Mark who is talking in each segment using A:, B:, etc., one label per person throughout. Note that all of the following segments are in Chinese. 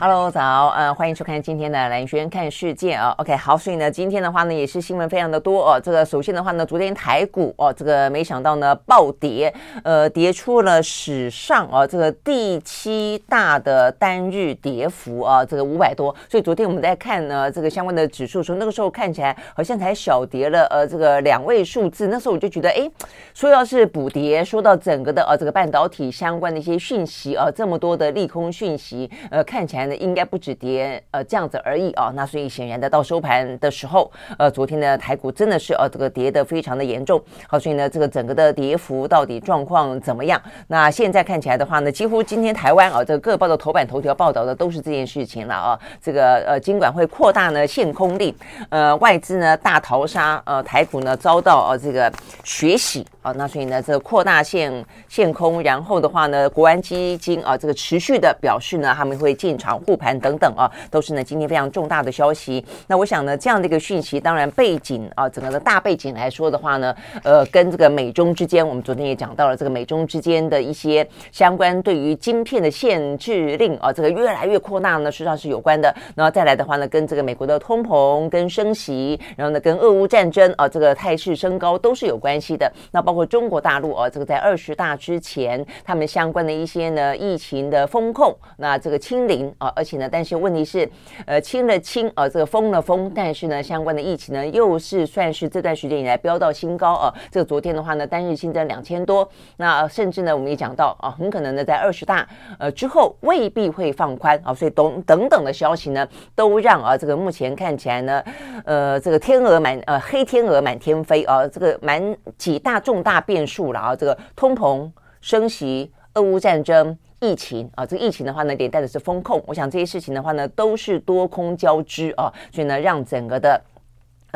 A: Hello，早，呃，欢迎收看今天的兰轩看世界啊。OK，好，所以呢，今天的话呢，也是新闻非常的多哦。这个首先的话呢，昨天台股哦，这个没想到呢暴跌，呃，跌出了史上啊这个第七大的单日跌幅啊，这个五百多。所以昨天我们在看呢这个相关的指数的时候，那个时候看起来好像才小跌了呃这个两位数字。那时候我就觉得，哎，说要是补跌，说到整个的呃这个半导体相关的一些讯息啊，这么多的利空讯息，呃，看起来。应该不止跌呃这样子而已啊，那所以显然的到收盘的时候，呃，昨天的台股真的是呃这个跌得非常的严重，好，所以呢这个整个的跌幅到底状况怎么样？那现在看起来的话呢，几乎今天台湾啊这个各报的头版头条报道的都是这件事情了啊，这个呃金管会扩大呢限空令，呃外资呢大逃杀，呃台股呢遭到呃这个血洗。那所以呢，这个扩大限限空，然后的话呢，国安基金啊，这个持续的表示呢，他们会进场护盘等等啊，都是呢今天非常重大的消息。那我想呢，这样的一个讯息，当然背景啊，整个的大背景来说的话呢，呃，跟这个美中之间，我们昨天也讲到了这个美中之间的一些相关对于晶片的限制令啊，这个越来越扩大呢，实际上是有关的。然后再来的话呢，跟这个美国的通膨跟升息，然后呢，跟俄乌战争啊，这个态势升高都是有关系的。那包括。或中国大陆啊，这个在二十大之前，他们相关的一些呢疫情的封控，那这个清零啊，而且呢，但是问题是，呃，清了清啊，这个封了封，但是呢，相关的疫情呢，又是算是这段时间以来飙到新高啊。这个昨天的话呢，单日新增两千多，那甚至呢，我们也讲到啊，很可能呢，在二十大呃之后未必会放宽啊，所以等等等的消息呢，都让啊，这个目前看起来呢，呃，这个天鹅满呃黑天鹅满天飞啊，这个蛮几大众大。变数了啊！这个通膨升息、俄乌战争、疫情啊，这个疫情的话呢，连带的是风控。我想这些事情的话呢，都是多空交织啊，所以呢，让整个的。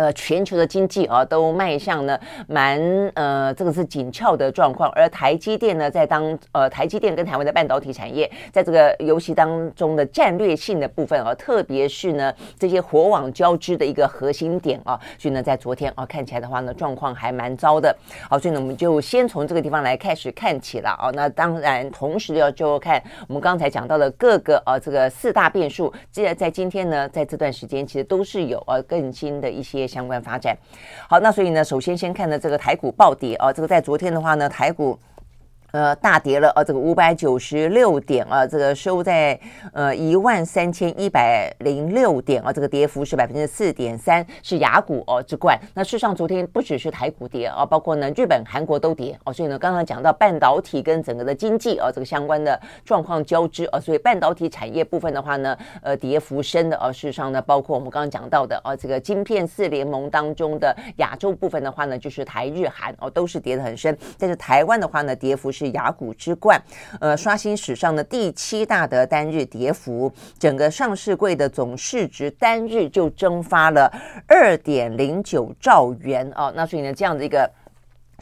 A: 呃，全球的经济啊，都迈向呢蛮呃，这个是紧俏的状况。而台积电呢，在当呃，台积电跟台湾的半导体产业，在这个游戏当中的战略性的部分啊，特别是呢这些火网交织的一个核心点啊，所以呢，在昨天啊，看起来的话呢，状况还蛮糟的。好，所以呢，我们就先从这个地方来开始看起了啊。那当然，同时要就看我们刚才讲到的各个啊，这个四大变数，既然在今天呢，在这段时间，其实都是有呃更新的一些。相关发展，好，那所以呢，首先先看的这个台股暴跌啊，这个在昨天的话呢，台股。呃，大跌了啊，这个五百九十六点啊，这个收在呃一万三千一百零六点啊，这个跌幅是百分之四点三，是雅股哦之冠。那事实上，昨天不只是台股跌啊，包括呢日本、韩国都跌哦。所以呢，刚刚讲到半导体跟整个的经济啊，这个相关的状况交织啊，所以半导体产业部分的话呢，呃，跌幅深的啊。事实上呢，包括我们刚刚讲到的啊，这个晶片四联盟当中的亚洲部分的话呢，就是台日韩哦，都是跌得很深。但是台湾的话呢，跌幅是。是雅股之冠，呃，刷新史上的第七大的单日跌幅，整个上市柜的总市值单日就蒸发了二点零九兆元哦，那所以呢，这样的一个。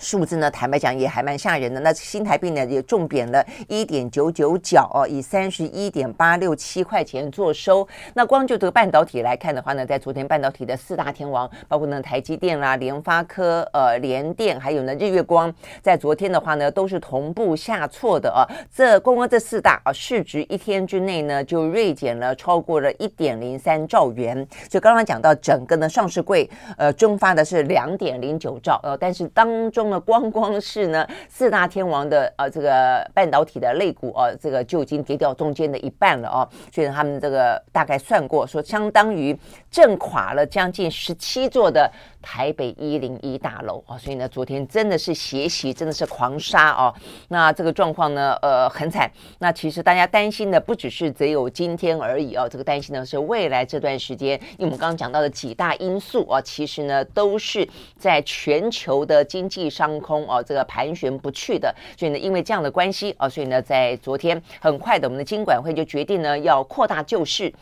A: 数字呢，坦白讲也还蛮吓人的。那新台币呢也重贬了一点九九角哦，以三十一点八六七块钱作收。那光就这个半导体来看的话呢，在昨天半导体的四大天王，包括呢台积电啦、联发科、呃联电，还有呢日月光，在昨天的话呢都是同步下挫的啊。这光光这四大啊市值一天之内呢就锐减了超过了一点零三兆元。所以刚刚讲到整个呢上市柜呃蒸发的是两点零九兆呃，但是当中。那么光光是呢四大天王的呃这个半导体的类股啊，这个就已经跌掉中间的一半了哦，所以他们这个大概算过说，相当于震垮了将近十七座的台北一零一大楼啊，所以呢昨天真的是血洗，真的是狂杀哦。那这个状况呢，呃很惨。那其实大家担心的不只是只有今天而已哦，这个担心呢是未来这段时间，因为我们刚刚讲到的几大因素啊，其实呢都是在全球的经济上。空哦，这个盘旋不去的，所以呢，因为这样的关系啊，所以呢，在昨天很快的，我们的金管会就决定呢，要扩大救市。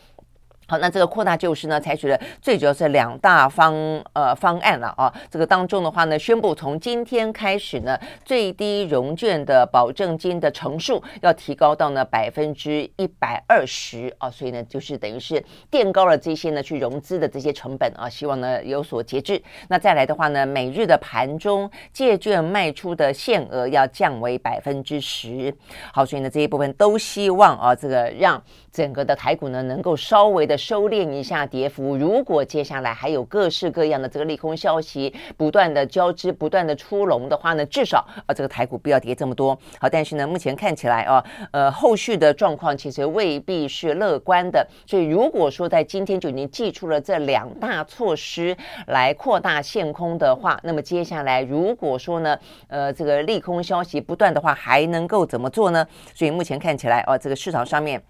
A: 好，那这个扩大救市呢，采取了最主要是两大方呃方案了啊。这个当中的话呢，宣布从今天开始呢，最低融券的保证金的乘数要提高到呢百分之一百二十啊，所以呢，就是等于是垫高了这些呢去融资的这些成本啊，希望呢有所节制。那再来的话呢，每日的盘中借券卖出的限额要降为百分之十。好，所以呢这一部分都希望啊，这个让整个的台股呢能够稍微的。收敛一下跌幅，如果接下来还有各式各样的这个利空消息不断的交织、不断的出笼的话呢，至少啊这个台股不要跌这么多。好，但是呢，目前看起来啊，呃，后续的状况其实未必是乐观的。所以如果说在今天就已经祭出了这两大措施来扩大限空的话，那么接下来如果说呢，呃，这个利空消息不断的话，还能够怎么做呢？所以目前看起来啊，这个市场上面。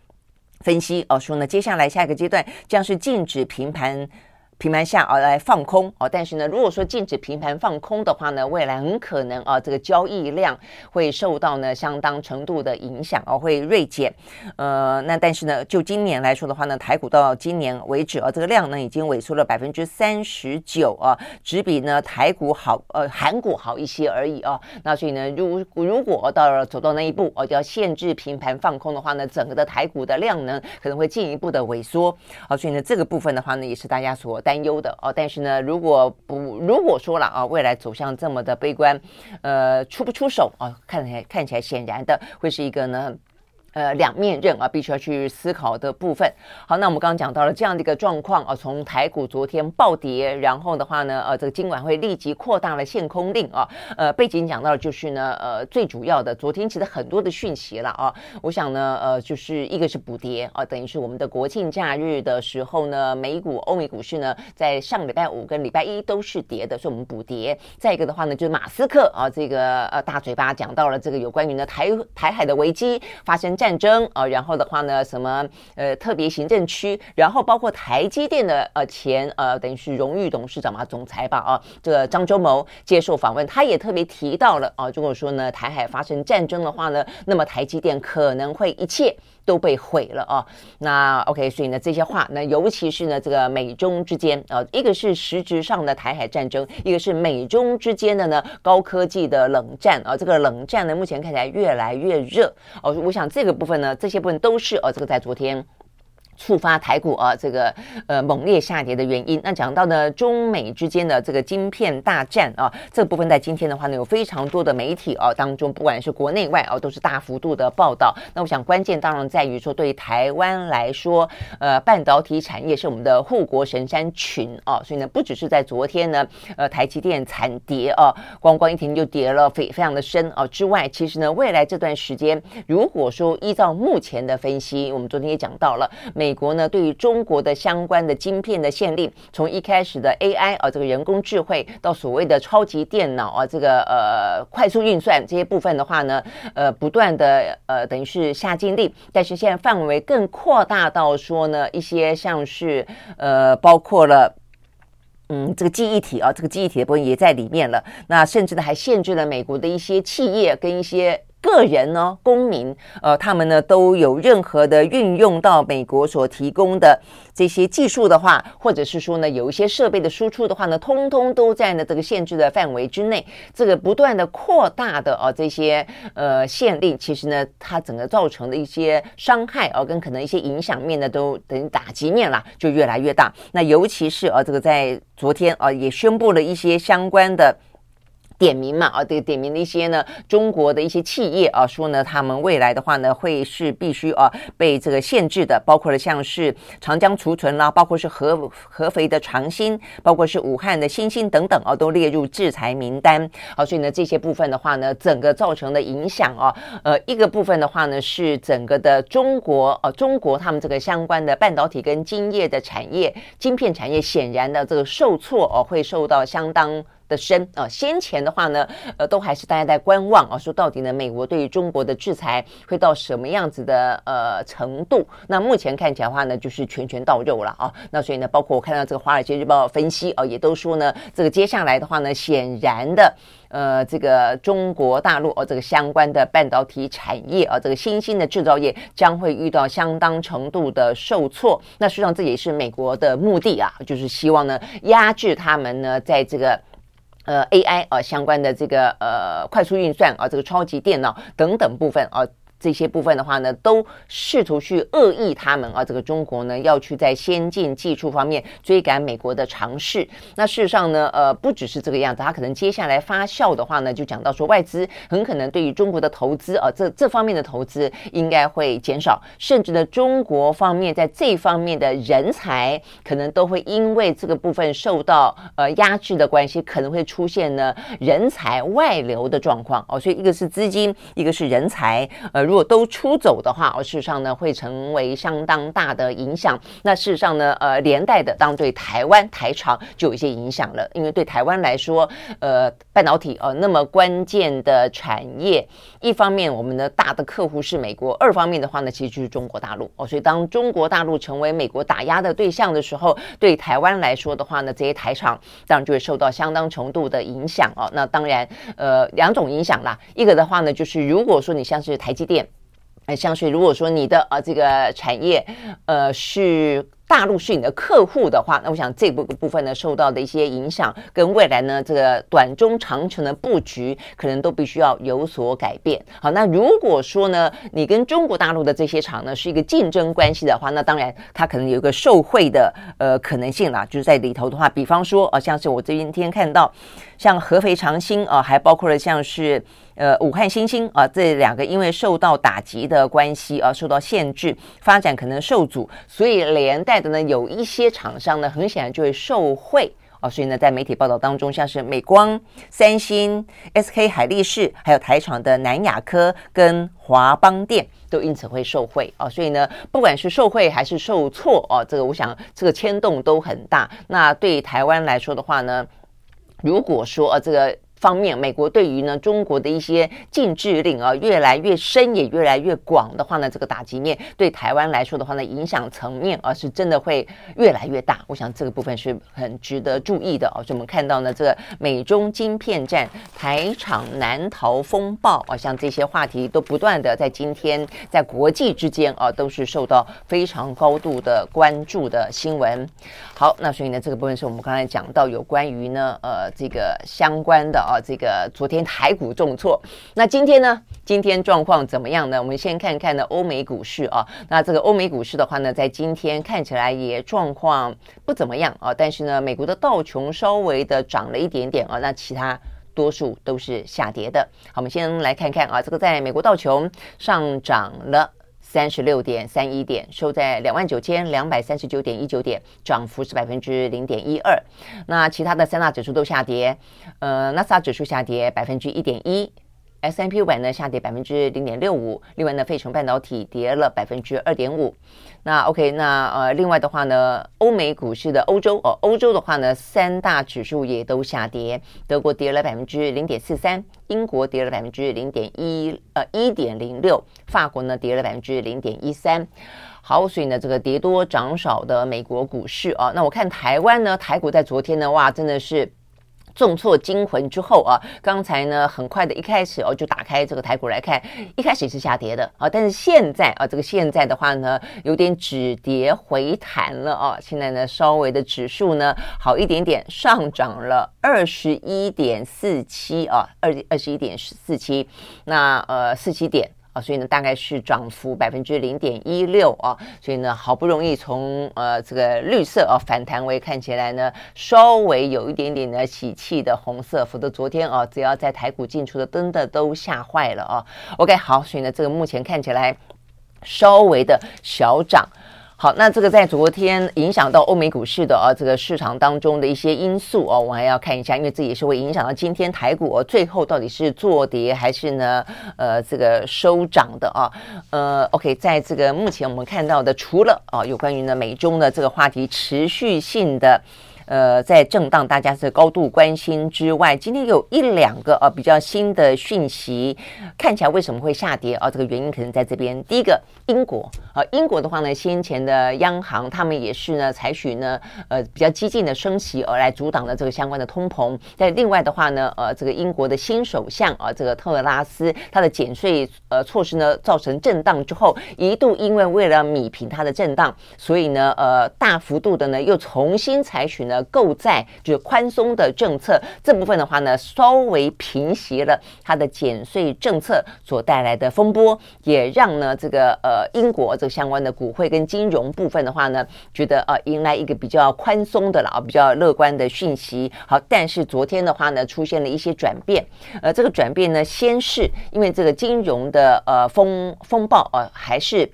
A: 分析哦，说呢，接下来下一个阶段将是禁止平盘。平盘下而来放空哦，但是呢，如果说禁止平盘放空的话呢，未来很可能啊，这个交易量会受到呢相当程度的影响哦，会锐减。呃，那但是呢，就今年来说的话呢，台股到今年为止啊，这个量呢已经萎缩了百分之三十九啊，只比呢台股好呃韩股好一些而已啊。那所以呢，如如果到了走到那一步哦，就要限制平盘放空的话呢，整个的台股的量呢可能会进一步的萎缩。啊，所以呢，这个部分的话呢，也是大家所。担忧的哦，但是呢，如果不如果说了啊，未来走向这么的悲观，呃，出不出手啊？看起来看起来显然的会是一个呢。呃，两面刃啊，必须要去思考的部分。好，那我们刚刚讲到了这样的一个状况啊，从台股昨天暴跌，然后的话呢，呃，这个今晚会立即扩大了限空令啊。呃，背景讲到的就是呢，呃，最主要的，昨天其实很多的讯息了啊。我想呢，呃，就是一个是补跌啊，等于是我们的国庆假日的时候呢，美股、欧美股市呢，在上礼拜五跟礼拜一都是跌的，所以我们补跌。再一个的话呢，就是马斯克啊，这个呃大嘴巴讲到了这个有关于呢台台海的危机发生。战争啊，然后的话呢，什么呃特别行政区，然后包括台积电的呃前呃等于是荣誉董事长嘛，总裁吧啊，这个张忠谋接受访问，他也特别提到了啊，如果说呢台海发生战争的话呢，那么台积电可能会一切都被毁了啊。那 OK，所以呢这些话，那尤其是呢这个美中之间啊，一个是实质上的台海战争，一个是美中之间的呢高科技的冷战啊，这个冷战呢目前看起来越来越热哦，我想这个。部分呢，这些部分都是呃，这个在昨天。触发台股啊这个呃猛烈下跌的原因。那讲到呢中美之间的这个晶片大战啊，这部分在今天的话呢有非常多的媒体啊当中，不管是国内外啊都是大幅度的报道。那我想关键当然在于说，对台湾来说，呃半导体产业是我们的护国神山群啊，所以呢不只是在昨天呢，呃台积电惨跌啊，光光一天就跌了非非常的深啊之外，其实呢未来这段时间，如果说依照目前的分析，我们昨天也讲到了美。美国呢，对于中国的相关的晶片的限令，从一开始的 AI 啊，这个人工智慧，到所谓的超级电脑啊，这个呃快速运算这些部分的话呢，呃，不断的呃，等于是下禁令，但是现在范围更扩大到说呢，一些像是呃，包括了嗯，这个记忆体啊，这个记忆体的部分也在里面了，那甚至呢，还限制了美国的一些企业跟一些。个人呢，公民，呃，他们呢都有任何的运用到美国所提供的这些技术的话，或者是说呢，有一些设备的输出的话呢，通通都在呢这个限制的范围之内。这个不断的扩大的啊，这些呃限令，其实呢，它整个造成的一些伤害啊，跟可能一些影响面呢，都等于打击面啦，就越来越大。那尤其是啊，这个在昨天啊，也宣布了一些相关的。点名嘛，啊，这个点名的一些呢，中国的一些企业啊，说呢，他们未来的话呢，会是必须啊被这个限制的，包括了像是长江储存啦，包括是合合肥的长兴，包括是武汉的新兴等等啊，都列入制裁名单。好，所以呢，这些部分的话呢，整个造成的影响啊，呃，一个部分的话呢，是整个的中国呃、啊，中国他们这个相关的半导体跟晶业的产业，晶片产业显然的这个受挫哦、啊，会受到相当。的深啊。先前的话呢，呃，都还是大家在观望啊，说到底呢，美国对于中国的制裁会到什么样子的呃程度？那目前看起来的话呢，就是拳拳到肉了啊。那所以呢，包括我看到这个《华尔街日报》分析啊，也都说呢，这个接下来的话呢，显然的。呃，这个中国大陆哦，这个相关的半导体产业啊，这个新兴的制造业将会遇到相当程度的受挫。那实际上这也是美国的目的啊，就是希望呢压制他们呢在这个呃 AI 啊相关的这个呃快速运算啊，这个超级电脑等等部分啊。这些部分的话呢，都试图去恶意他们啊，这个中国呢要去在先进技术方面追赶美国的尝试。那事实上呢，呃，不只是这个样子，他可能接下来发酵的话呢，就讲到说外资很可能对于中国的投资啊，这这方面的投资应该会减少，甚至呢，中国方面在这方面的人才可能都会因为这个部分受到呃压制的关系，可能会出现呢人才外流的状况哦。所以一个是资金，一个是人才，呃。如果都出走的话，事实上呢，会成为相当大的影响。那事实上呢，呃，连带的，当对台湾台厂就有一些影响了。因为对台湾来说，呃，半导体呃那么关键的产业，一方面我们的大的客户是美国，二方面的话呢，其实就是中国大陆哦。所以当中国大陆成为美国打压的对象的时候，对台湾来说的话呢，这些台厂当然就会受到相当程度的影响哦。那当然，呃，两种影响啦。一个的话呢，就是如果说你像是台积电。像是如果说你的呃这个产业呃是大陆是你的客户的话，那我想这部部分呢受到的一些影响，跟未来呢这个短中长程的布局，可能都必须要有所改变。好，那如果说呢你跟中国大陆的这些厂呢是一个竞争关系的话，那当然它可能有一个受惠的呃可能性啦，就是在里头的话，比方说呃像是我这今天看到像合肥长兴啊，还包括了像是。呃，武汉新兴啊，这两个因为受到打击的关系啊，受到限制，发展可能受阻，所以连带的呢，有一些厂商呢，很显然就会受贿啊。所以呢，在媒体报道当中，像是美光、三星、SK 海力士，还有台厂的南亚科跟华邦电，都因此会受贿啊。所以呢，不管是受贿还是受挫啊，这个我想这个牵动都很大。那对台湾来说的话呢，如果说啊，这个。方面，美国对于呢中国的一些禁制令啊越来越深也越来越广的话呢，这个打击面对台湾来说的话呢，影响层面啊是真的会越来越大。我想这个部分是很值得注意的啊。所以我们看到呢，这个美中晶片战、台场难逃风暴啊，像这些话题都不断的在今天在国际之间啊都是受到非常高度的关注的新闻。好，那所以呢，这个部分是我们刚才讲到有关于呢呃这个相关的。啊，这个昨天台股重挫，那今天呢？今天状况怎么样呢？我们先看看呢欧美股市啊。那这个欧美股市的话呢，在今天看起来也状况不怎么样啊。但是呢，美国的道琼稍微的涨了一点点啊，那其他多数都是下跌的。好，我们先来看看啊，这个在美国道琼上涨了。三十六点三一点，收在两万九千两百三十九点一九点，涨幅是百分之零点一二。那其他的三大指数都下跌，呃，纳斯达克指数下跌百分之一点一。S M P 五百呢下跌百分之零点六五，另外呢，费城半导体跌了百分之二点五。那 OK，那呃，另外的话呢，欧美股市的欧洲哦，欧洲的话呢，三大指数也都下跌，德国跌了百分之零点四三，英国跌了百分之零点一呃一点零六，法国呢跌了百分之零点一三。好，所以呢，这个跌多涨少的美国股市啊，那我看台湾呢，台股在昨天呢，哇，真的是。重挫惊魂之后啊，刚才呢很快的一开始哦就打开这个台股来看，一开始是下跌的啊，但是现在啊这个现在的话呢有点止跌回弹了啊，现在呢稍微的指数呢好一点点，上涨了二十一点四七啊，二二十一点四七，那呃四七点。所以呢，大概是涨幅百分之零点一六啊，所以呢，好不容易从呃这个绿色啊反弹为看起来呢稍微有一点点的喜气的红色，否则昨天啊只要在台股进出的真的都吓坏了啊。OK，好，所以呢，这个目前看起来稍微的小涨。好，那这个在昨天影响到欧美股市的啊，这个市场当中的一些因素哦，我还要看一下，因为这也是会影响到今天台股最后到底是做跌还是呢，呃，这个收涨的啊。呃，OK，在这个目前我们看到的，除了啊有关于呢美中的这个话题持续性的。呃在震荡，大家是高度关心之外，今天有一两个啊比较新的讯息，看起来为什么会下跌啊？这个原因可能在这边。第一个，英国啊，英国的话呢，先前的央行他们也是呢采取呢呃比较激进的升息而来阻挡了这个相关的通膨。但另外的话呢，呃，这个英国的新首相啊，这个特拉斯他的减税呃措施呢造成震荡之后，一度因为为了米平它的震荡，所以呢呃大幅度的呢又重新采取呢购债就是宽松的政策，这部分的话呢稍微平息了它的减税政策所带来的风波，也让呢这个呃英国这个相关的股汇跟金融部分的话呢觉得呃迎来一个比较宽松的了啊比较乐观的讯息。好，但是昨天的话呢出现了一些转变，呃这个转变呢先是因为这个金融的呃风风暴呃还是。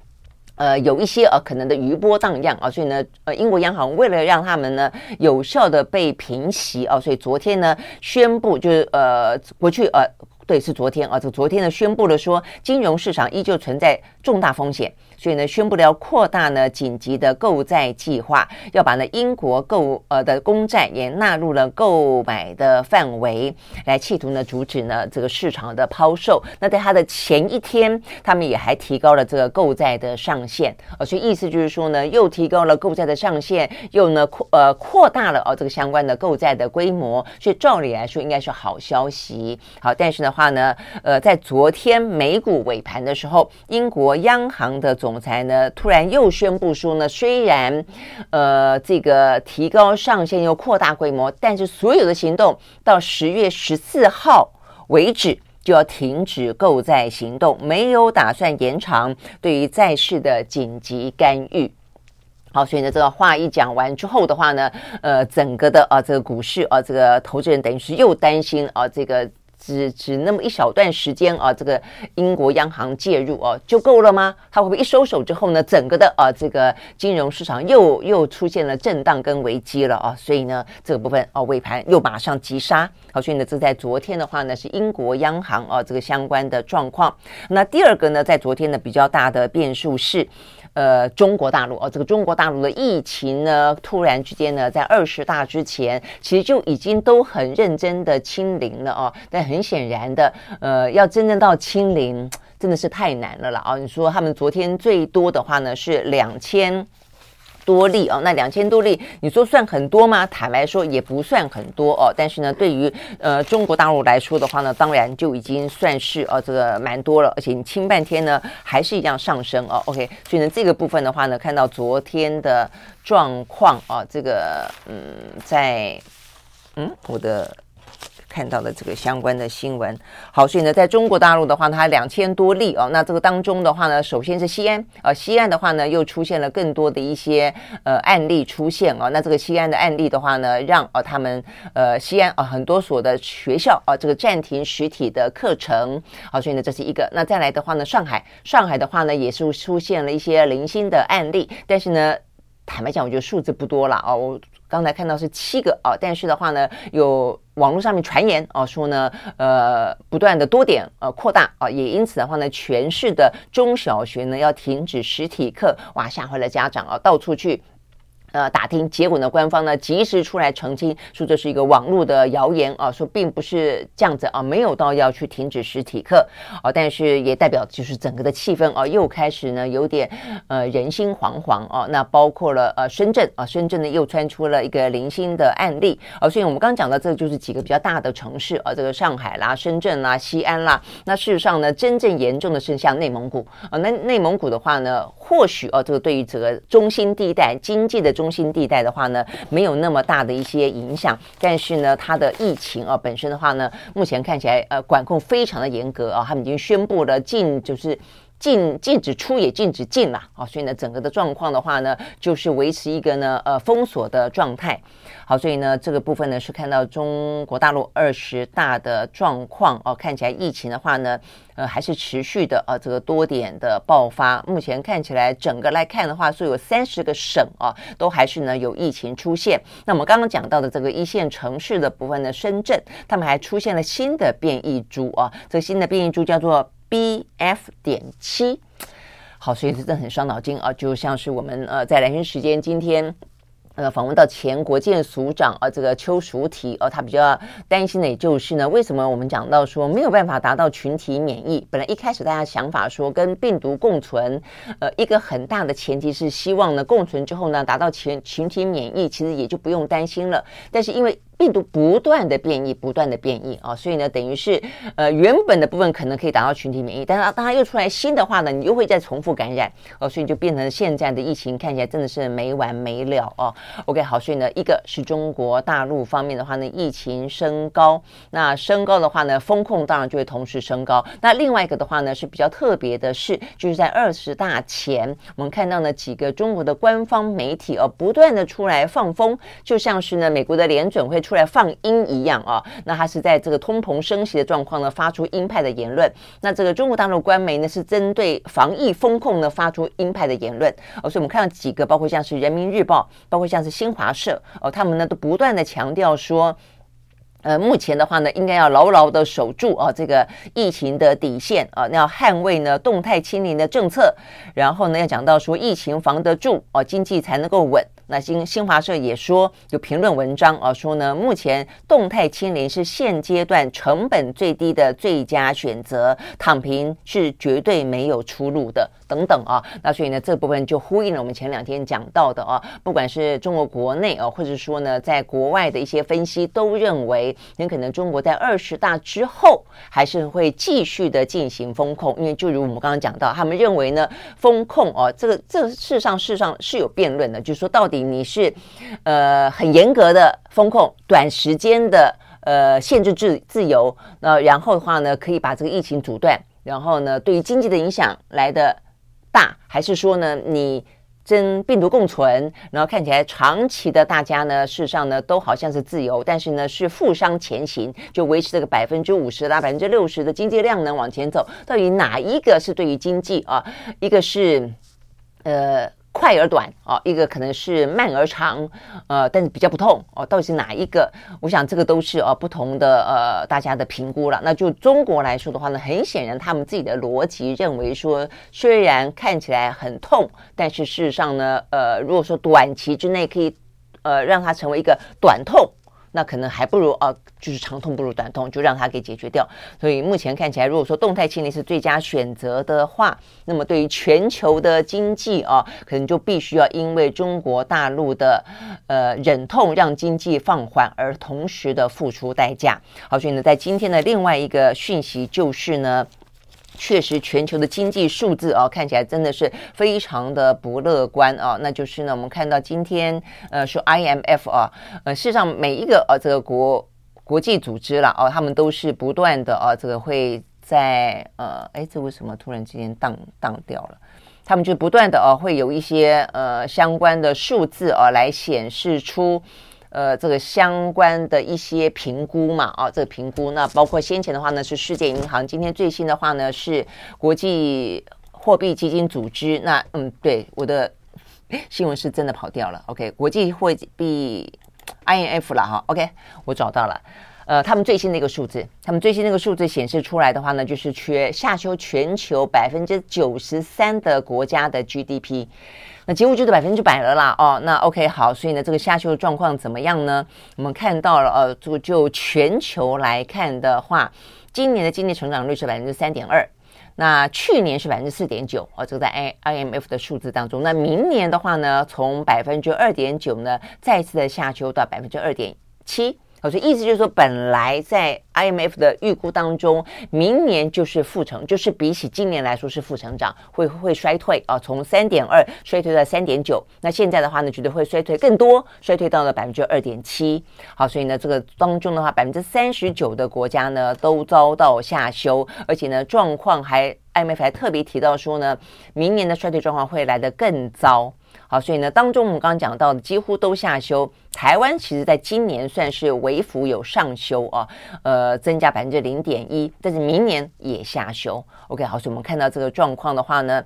A: 呃，有一些呃可能的余波荡漾啊，所以呢，呃，英国央行为了让他们呢有效的被平息啊，所以昨天呢宣布就是呃过去呃对是昨天啊，这昨天呢宣布了说金融市场依旧存在重大风险。所以呢，宣布了要扩大呢紧急的购债计划，要把呢英国购呃的公债也纳入了购买的范围，来企图呢阻止呢这个市场的抛售。那在它的前一天，他们也还提高了这个购债的上限，呃，所以意思就是说呢，又提高了购债的上限，又呢扩呃扩大了哦这个相关的购债的规模。所以照理来说应该是好消息。好，但是的话呢，呃，在昨天美股尾盘的时候，英国央行的总总裁呢，突然又宣布说呢，虽然，呃，这个提高上限又扩大规模，但是所有的行动到十月十四号为止就要停止购债行动，没有打算延长对于债市的紧急干预。好，所以呢，这个话一讲完之后的话呢，呃，整个的啊，这个股市啊，这个投资人等于是又担心啊，这个。只只那么一小段时间啊，这个英国央行介入啊，就够了吗？它会不会一收手之后呢，整个的啊这个金融市场又又出现了震荡跟危机了啊？所以呢，这个部分啊尾盘又马上急杀。好，所以呢，这在昨天的话呢，是英国央行啊这个相关的状况。那第二个呢，在昨天的比较大的变数是。呃，中国大陆哦，这个中国大陆的疫情呢，突然之间呢，在二十大之前，其实就已经都很认真的清零了哦。但很显然的，呃，要真正到清零，真的是太难了啦啊！你说他们昨天最多的话呢，是两千。多例哦，那两千多例，你说算很多吗？坦白说也不算很多哦。但是呢，对于呃中国大陆来说的话呢，当然就已经算是哦这个蛮多了。而且你清半天呢，还是一样上升哦。OK，所以呢这个部分的话呢，看到昨天的状况啊，这个嗯，在嗯我的。看到了这个相关的新闻，好，所以呢，在中国大陆的话，它两千多例哦，那这个当中的话呢，首先是西安、呃，西安的话呢，又出现了更多的一些呃案例出现哦，那这个西安的案例的话呢，让呃他们呃西安啊、很多所的学校啊、这个暂停实体的课程，好，所以呢，这是一个。那再来的话呢，上海，上海的话呢，也是出现了一些零星的案例，但是呢，坦白讲，我觉得数字不多了哦，我刚才看到是七个啊，但是的话呢，有。网络上面传言啊，说呢，呃，不断的多点呃扩大啊，也因此的话呢，全市的中小学呢要停止实体课，哇，吓坏了家长啊，到处去。呃，打听结果呢，官方呢及时出来澄清，说这是一个网络的谣言啊，说并不是这样子啊，没有到要去停止实体课啊，但是也代表就是整个的气氛啊，又开始呢有点呃人心惶惶啊。那包括了呃深圳啊，深圳呢又传出了一个零星的案例啊，所以我们刚讲到这就是几个比较大的城市啊，这个上海啦、深圳啦、西安啦。那事实上呢，真正严重的是像内蒙古啊，那内蒙古的话呢，或许啊，这个对于这个中心地带经济的中。中心地带的话呢，没有那么大的一些影响，但是呢，它的疫情啊本身的话呢，目前看起来呃管控非常的严格啊，他们已经宣布了禁就是。禁禁止出也禁止进了啊，所以呢，整个的状况的话呢，就是维持一个呢呃封锁的状态。好，所以呢，这个部分呢是看到中国大陆二十大的状况哦，看起来疫情的话呢，呃还是持续的啊，这个多点的爆发。目前看起来整个来看的话，说有三十个省啊，都还是呢有疫情出现。那我们刚刚讲到的这个一线城市的部分呢，深圳他们还出现了新的变异株啊，这个新的变异株叫做。B F 点七，好，所以这真的很伤脑筋啊，就像是我们呃在兰萱时间今天呃，访问到前国建署长啊，这个邱淑媞哦，他比较担心的也就是呢，为什么我们讲到说没有办法达到群体免疫？本来一开始大家想法说跟病毒共存，呃，一个很大的前提是希望呢共存之后呢达到群群体免疫，其实也就不用担心了。但是因为病毒不断的变异，不断的变异啊，所以呢，等于是呃原本的部分可能可以达到群体免疫，但是当它又出来新的话呢，你又会再重复感染哦，所以就变成现在的疫情看起来真的是没完没了哦。OK，好，所以呢，一个是中国大陆方面的话呢，疫情升高，那升高的话呢，风控当然就会同时升高。那另外一个的话呢，是比较特别的是，就是在二十大前，我们看到呢几个中国的官方媒体哦，不断的出来放风，就像是呢美国的联准会。出来放鹰一样啊，那他是在这个通膨升息的状况呢，发出鹰派的言论。那这个中国大陆官媒呢，是针对防疫风控呢，发出鹰派的言论。哦，所以我们看到几个，包括像是人民日报，包括像是新华社，哦，他们呢都不断的强调说，呃，目前的话呢，应该要牢牢的守住啊这个疫情的底线啊，那要捍卫呢动态清零的政策，然后呢要讲到说疫情防得住哦，经济才能够稳。那新新华社也说有评论文章啊，说呢，目前动态清零是现阶段成本最低的最佳选择，躺平是绝对没有出路的，等等啊。那所以呢，这部分就呼应了我们前两天讲到的啊，不管是中国国内啊，或者说呢，在国外的一些分析都认为，很可能中国在二十大之后还是会继续的进行封控，因为就如我们刚刚讲到，他们认为呢，封控啊，这个这个事实上事实上是有辩论的，就是说到底。你是呃很严格的风控，短时间的呃限制自自由，那然后的话呢，可以把这个疫情阻断，然后呢，对于经济的影响来的大，还是说呢，你跟病毒共存，然后看起来长期的大家呢，事实上呢都好像是自由，但是呢是负伤前行，就维持这个百分之五十到百分之六十的经济量能往前走，到底哪一个是对于经济啊？一个是呃。快而短哦，一个可能是慢而长，呃，但是比较不痛哦。到底是哪一个？我想这个都是呃不同的呃大家的评估了。那就中国来说的话呢，很显然他们自己的逻辑认为说，虽然看起来很痛，但是事实上呢，呃，如果说短期之内可以呃让它成为一个短痛。那可能还不如啊，就是长痛不如短痛，就让它给解决掉。所以目前看起来，如果说动态清零是最佳选择的话，那么对于全球的经济啊，可能就必须要因为中国大陆的呃忍痛让经济放缓而同时的付出代价。好，所以呢，在今天的另外一个讯息就是呢。确实，全球的经济数字啊，看起来真的是非常的不乐观啊。那就是呢，我们看到今天呃说 IMF 啊，呃，事实上每一个呃、啊、这个国国际组织啦，哦、啊，他们都是不断的啊，这个会在呃，哎，这为什么突然之间荡荡掉了？他们就不断的啊，会有一些呃相关的数字啊来显示出。呃，这个相关的一些评估嘛，啊，这个评估，那包括先前的话呢是世界银行，今天最新的话呢是国际货币基金组织。那嗯，对，我的新闻是真的跑掉了。OK，国际货币 IMF 了哈。OK，我找到了。呃，他们最新的一个数字，他们最新那个数字显示出来的话呢，就是缺下修全球百分之九十三的国家的 GDP。那几乎就是百分之百了啦，哦，那 OK 好，所以呢，这个下修的状况怎么样呢？我们看到了，呃，这个就全球来看的话，今年的经济成长率是百分之三点二，那去年是百分之四点九，哦，这个在 I IMF 的数字当中，那明年的话呢，从百分之二点九呢，再次的下修到百分之二点七。所以意思就是说，本来在 IMF 的预估当中，明年就是负成，就是比起今年来说是负成长，会会衰退啊，从三点二衰退到三点九。那现在的话呢，绝对会衰退更多，衰退到了百分之二点七。好，所以呢，这个当中的话，百分之三十九的国家呢都遭到下修，而且呢，状况还 IMF 还特别提到说呢，明年的衰退状况会来得更糟。好，所以呢，当中我们刚刚讲到的几乎都下修。台湾其实在今年算是微幅有上修啊，呃，增加百分之零点一，但是明年也下修。OK，好，所以我们看到这个状况的话呢。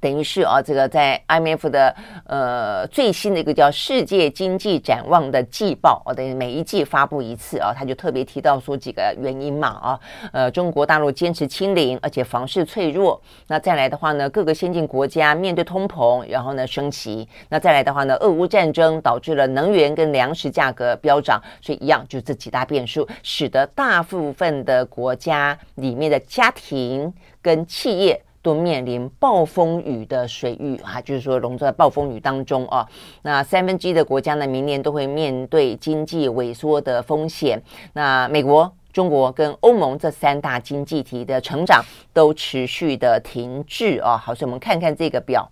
A: 等于是啊，这个在 IMF 的呃最新的一个叫《世界经济展望》的季报啊，等于每一季发布一次啊，他就特别提到说几个原因嘛啊，呃，中国大陆坚持清零，而且房市脆弱。那再来的话呢，各个先进国家面对通膨，然后呢升息。那再来的话呢，俄乌战争导致了能源跟粮食价格飙涨，所以一样就这几大变数，使得大部分的国家里面的家庭跟企业。都面临暴风雨的水域啊，就是说笼罩在暴风雨当中啊。那三分之一的国家呢，明年都会面对经济萎缩的风险。那美国、中国跟欧盟这三大经济体的成长都持续的停滞啊。好，所以我们看看这个表。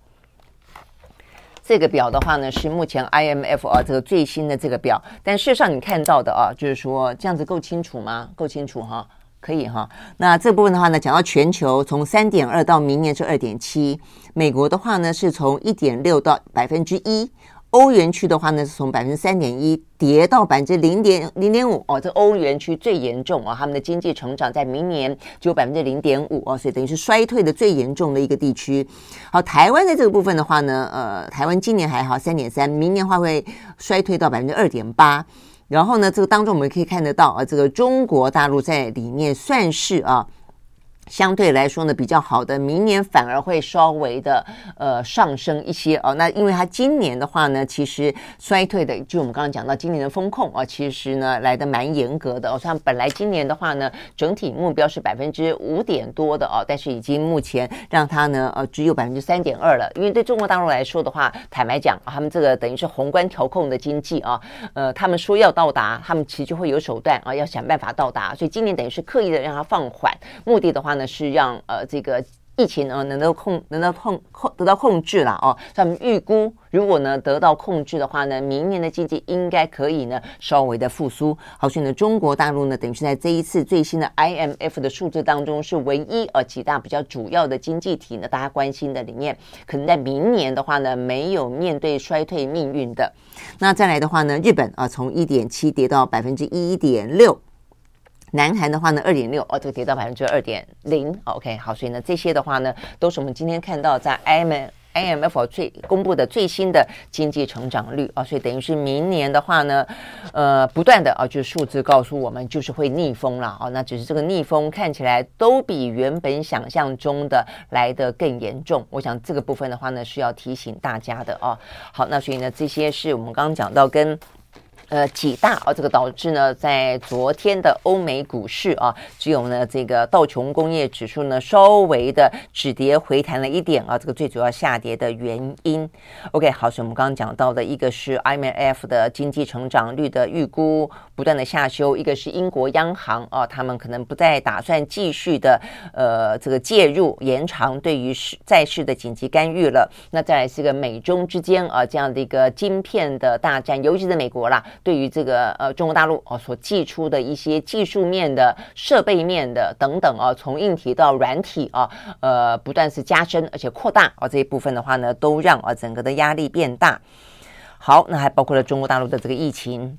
A: 这个表的话呢，是目前 IMF 啊这个最新的这个表。但事实上你看到的啊，就是说这样子够清楚吗？够清楚哈。可以哈，那这部分的话呢，讲到全球从三点二到明年是二点七，美国的话呢是从一点六到百分之一，欧元区的话呢是从百分之三点一跌到百分之零点零点五哦，这欧元区最严重啊，他们的经济成长在明年只有百分之零点五哦，所以等于是衰退的最严重的一个地区。好，台湾的这个部分的话呢，呃，台湾今年还好三点三，明年话会衰退到百分之二点八。然后呢，这个当中我们可以看得到啊，这个中国大陆在里面算是啊。相对来说呢，比较好的，明年反而会稍微的呃上升一些哦。那因为它今年的话呢，其实衰退的，就我们刚刚讲到今年的风控啊，其实呢来的蛮严格的哦。像本来今年的话呢，整体目标是百分之五点多的哦，但是已经目前让它呢呃只有百分之三点二了。因为对中国大陆来说的话，坦白讲，他们这个等于是宏观调控的经济啊，呃，他们说要到达，他们其实就会有手段啊，要想办法到达。所以今年等于是刻意的让它放缓，目的的话呢是让呃这个疫情呢能够控能够控控得到控制了哦。他们预估如果呢得到控制的话呢，明年的经济应该可以呢稍微的复苏。好，所以呢中国大陆呢等于是在这一次最新的 IMF 的数字当中是唯一呃几大比较主要的经济体呢大家关心的里面，可能在明年的话呢没有面对衰退命运的。那再来的话呢，日本啊从一点七跌到百分之一点六。南韩的话呢，二点六哦，这个跌到百分之二点零，OK，好，所以呢，这些的话呢，都是我们今天看到在 IMF IMF 最公布的最新的经济成长率啊，所以等于是明年的话呢，呃，不断的啊，就是数字告诉我们，就是会逆风了啊，那只是这个逆风看起来都比原本想象中的来得更严重，我想这个部分的话呢，是要提醒大家的啊。好，那所以呢，这些是我们刚刚讲到跟。呃，几大啊，这个导致呢，在昨天的欧美股市啊，只有呢这个道琼工业指数呢稍微的止跌回弹了一点啊，这个最主要下跌的原因。OK，好，所以我们刚刚讲到的一个是 IMF 的经济成长率的预估不断的下修，一个是英国央行啊，他们可能不再打算继续的呃这个介入延长对于市债市的紧急干预了。那再来是一个美中之间啊这样的一个晶片的大战，尤其是美国啦。对于这个呃中国大陆哦所寄出的一些技术面的、设备面的等等啊，从硬体到软体啊，呃不断是加深而且扩大啊这一部分的话呢，都让啊整个的压力变大。好，那还包括了中国大陆的这个疫情。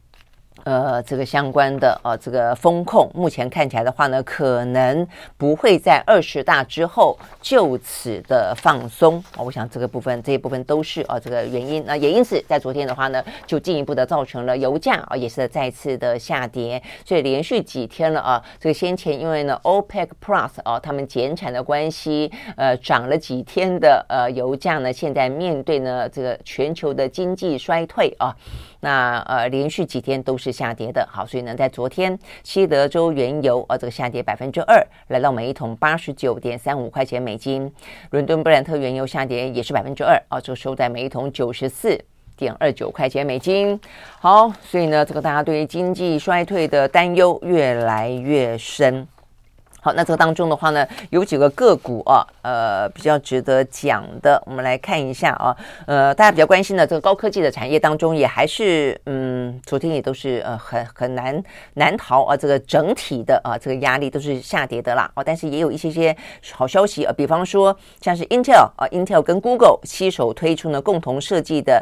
A: 呃，这个相关的呃，这个风控目前看起来的话呢，可能不会在二十大之后就此的放松。我想这个部分这一部分都是啊这个原因。那也因此在昨天的话呢，就进一步的造成了油价啊也是再次的下跌。所以连续几天了啊，这个先前因为呢 OPEC Plus 啊他们减产的关系，呃涨了几天的呃油价呢，现在面对呢这个全球的经济衰退啊。那呃，连续几天都是下跌的，好，所以呢，在昨天，西德州原油啊，这个下跌百分之二，来到每一桶八十九点三五块钱美金；伦敦布兰特原油下跌也是百分之二啊，就收在每一桶九十四点二九块钱美金。好，所以呢，这个大家对于经济衰退的担忧越来越深。好，那这个当中的话呢，有几个个股啊，呃，比较值得讲的，我们来看一下啊，呃，大家比较关心的这个高科技的产业当中，也还是嗯，昨天也都是呃很很难难逃啊，这个整体的啊这个压力都是下跌的啦，哦，但是也有一些些好消息啊，比方说像是 Intel 啊，Intel 跟 Google 携手推出呢共同设计的。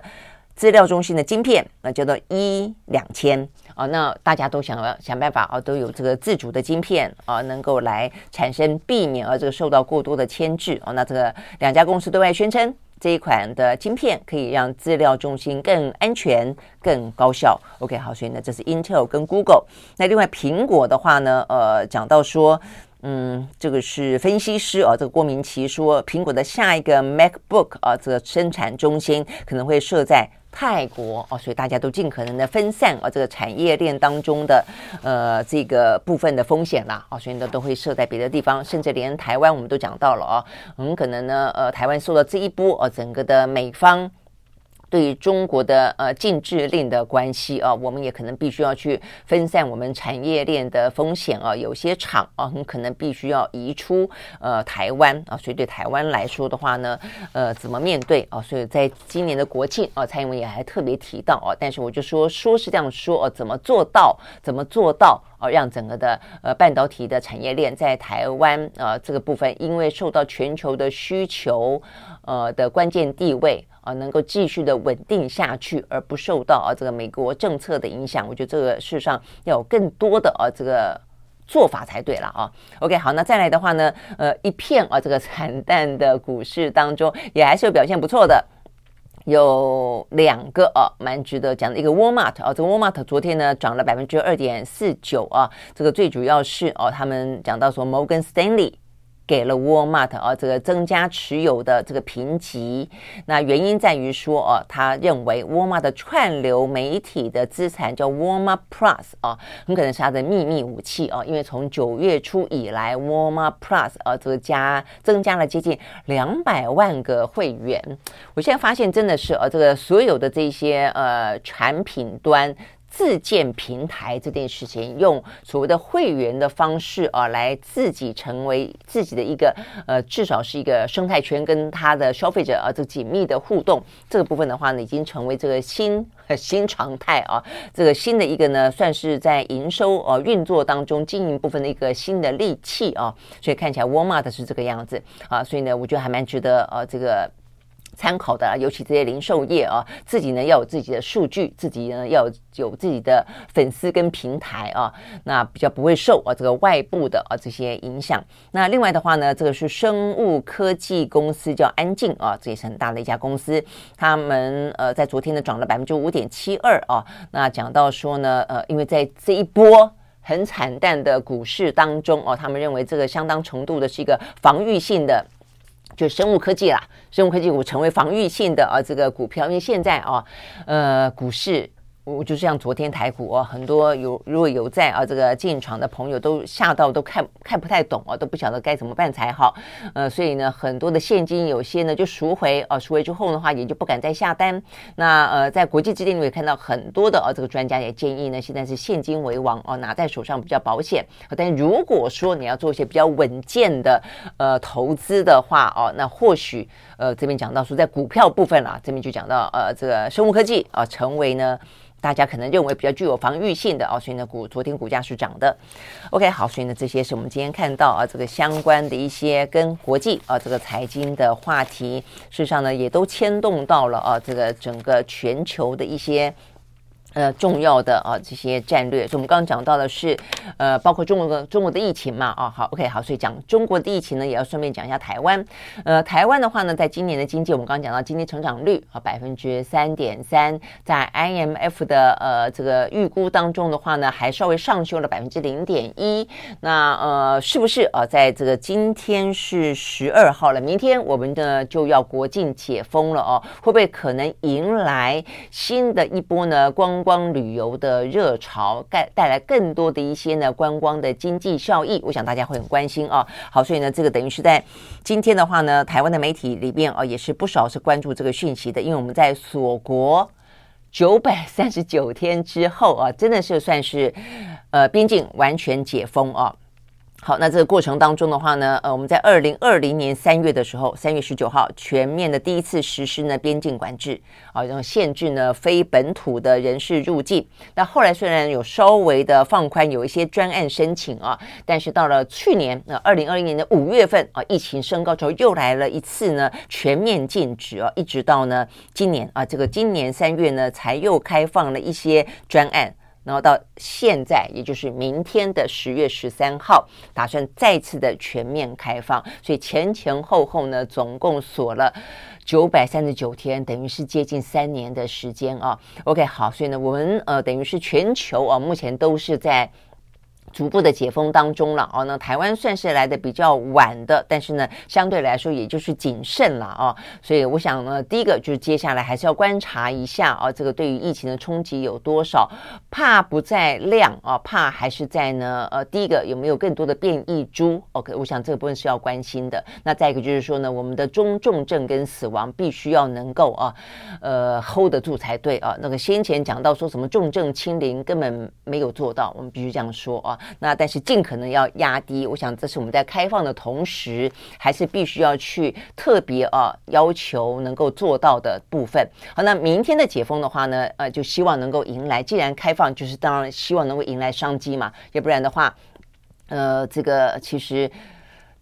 A: 资料中心的晶片，那叫做一两千啊，那大家都想要想办法啊，都有这个自主的晶片啊，能够来产生避免啊这个受到过多的牵制啊。那这个两家公司对外宣称，这一款的晶片可以让资料中心更安全、更高效。OK，好，所以呢，这是 Intel 跟 Google。那另外苹果的话呢，呃，讲到说。嗯，这个是分析师啊，这个郭明奇说，苹果的下一个 MacBook 啊，这个生产中心可能会设在泰国哦，所以大家都尽可能的分散哦，这个产业链当中的呃这个部分的风险啦，哦，所以呢都会设在别的地方，甚至连台湾我们都讲到了哦，很可能呢，呃，台湾受到这一波哦，整个的美方。对于中国的呃禁制令的关系啊，我们也可能必须要去分散我们产业链的风险啊。有些厂啊，很可能必须要移出呃台湾啊。所以对台湾来说的话呢，呃，怎么面对啊？所以在今年的国庆啊，蔡英文也还特别提到啊。但是我就说说是这样说哦，怎么做到？怎么做到？啊，让整个的呃半导体的产业链在台湾啊这个部分，因为受到全球的需求呃的关键地位。啊，能够继续的稳定下去，而不受到啊这个美国政策的影响，我觉得这个事上要有更多的啊这个做法才对了啊。OK，好，那再来的话呢，呃，一片啊这个惨淡的股市当中，也还是有表现不错的，有两个啊蛮值得讲的，一个 Walmart 啊，这个 Walmart 昨天呢涨了百分之二点四九啊，这个最主要是哦、他们讲到说 Morgan Stanley。给了 Walmart 啊，这个增加持有的这个评级，那原因在于说啊，他认为 Walmart 的串流媒体的资产叫 Walmart Plus 啊，很可能是他的秘密武器啊，因为从九月初以来，Walmart Plus 啊，这个加增加了接近两百万个会员。我现在发现真的是啊，这个所有的这些呃产品端。自建平台这件事情，用所谓的会员的方式啊，来自己成为自己的一个呃，至少是一个生态圈，跟他的消费者啊，这紧密的互动，这个部分的话呢，已经成为这个新新常态啊，这个新的一个呢，算是在营收呃运作当中经营部分的一个新的利器啊，所以看起来 Walmart 是这个样子啊，所以呢，我觉得还蛮值得呃这个。参考的，尤其这些零售业啊，自己呢要有自己的数据，自己呢要有自己的粉丝跟平台啊，那比较不会受啊这个外部的啊这些影响。那另外的话呢，这个是生物科技公司叫安进啊，这也是很大的一家公司，他们呃在昨天呢涨了百分之五点七二啊。那讲到说呢，呃，因为在这一波很惨淡的股市当中哦，他们认为这个相当程度的是一个防御性的。就生物科技啦，生物科技股成为防御性的啊，这个股票，因为现在啊，呃，股市。我就像昨天台股哦，很多有如果有在啊这个进场的朋友都吓到都看看不太懂啊，都不晓得该怎么办才好。呃，所以呢，很多的现金有些呢就赎回啊，赎回之后的话也就不敢再下单。那呃，在国际之间，你会看到很多的啊这个专家也建议呢，现在是现金为王哦，拿在手上比较保险。但如果说你要做一些比较稳健的呃投资的话哦，那或许呃这边讲到说在股票部分啦，这边就讲到呃这个生物科技啊成为呢。大家可能认为比较具有防御性的啊，所以呢，股昨天股价是涨的。OK，好，所以呢，这些是我们今天看到啊，这个相关的一些跟国际啊这个财经的话题，事实上呢，也都牵动到了啊这个整个全球的一些。呃，重要的啊这些战略，所以我们刚刚讲到的是，呃，包括中国的中国的疫情嘛，啊，好，OK，好，所以讲中国的疫情呢，也要顺便讲一下台湾。呃，台湾的话呢，在今年的经济，我们刚刚讲到经济成长率啊百分之三点三，在 IMF 的呃这个预估当中的话呢，还稍微上修了百分之零点一。那呃，是不是啊，在这个今天是十二号了，明天我们呢就要国境解封了哦，会不会可能迎来新的一波呢？光光旅游的热潮带带来更多的一些呢观光的经济效益，我想大家会很关心啊。好，所以呢，这个等于是在今天的话呢，台湾的媒体里边啊，也是不少是关注这个讯息的，因为我们在锁国九百三十九天之后啊，真的是算是呃边境完全解封啊。好，那这个过程当中的话呢，呃，我们在二零二零年三月的时候，三月十九号全面的第一次实施呢边境管制啊，然后限制呢非本土的人士入境。那后来虽然有稍微的放宽，有一些专案申请啊，但是到了去年，那二零二零年的五月份啊，疫情升高之后又来了一次呢全面禁止啊，一直到呢今年啊，这个今年三月呢才又开放了一些专案。然后到现在，也就是明天的十月十三号，打算再次的全面开放，所以前前后后呢，总共锁了九百三十九天，等于是接近三年的时间啊。OK，好，所以呢，我们呃，等于是全球啊，目前都是在。逐步的解封当中了哦，那台湾算是来的比较晚的，但是呢，相对来说也就是谨慎了啊，所以我想呢，第一个就是接下来还是要观察一下啊，这个对于疫情的冲击有多少，怕不在量啊，怕还是在呢，呃，第一个有没有更多的变异株？OK，我想这个部分是要关心的。那再一个就是说呢，我们的中重症跟死亡必须要能够啊，呃，hold 得住才对啊。那个先前讲到说什么重症清零根本没有做到，我们必须这样说啊。那但是尽可能要压低，我想这是我们在开放的同时，还是必须要去特别啊要求能够做到的部分。好，那明天的解封的话呢，呃，就希望能够迎来，既然开放，就是当然希望能够迎来商机嘛，要不然的话，呃，这个其实。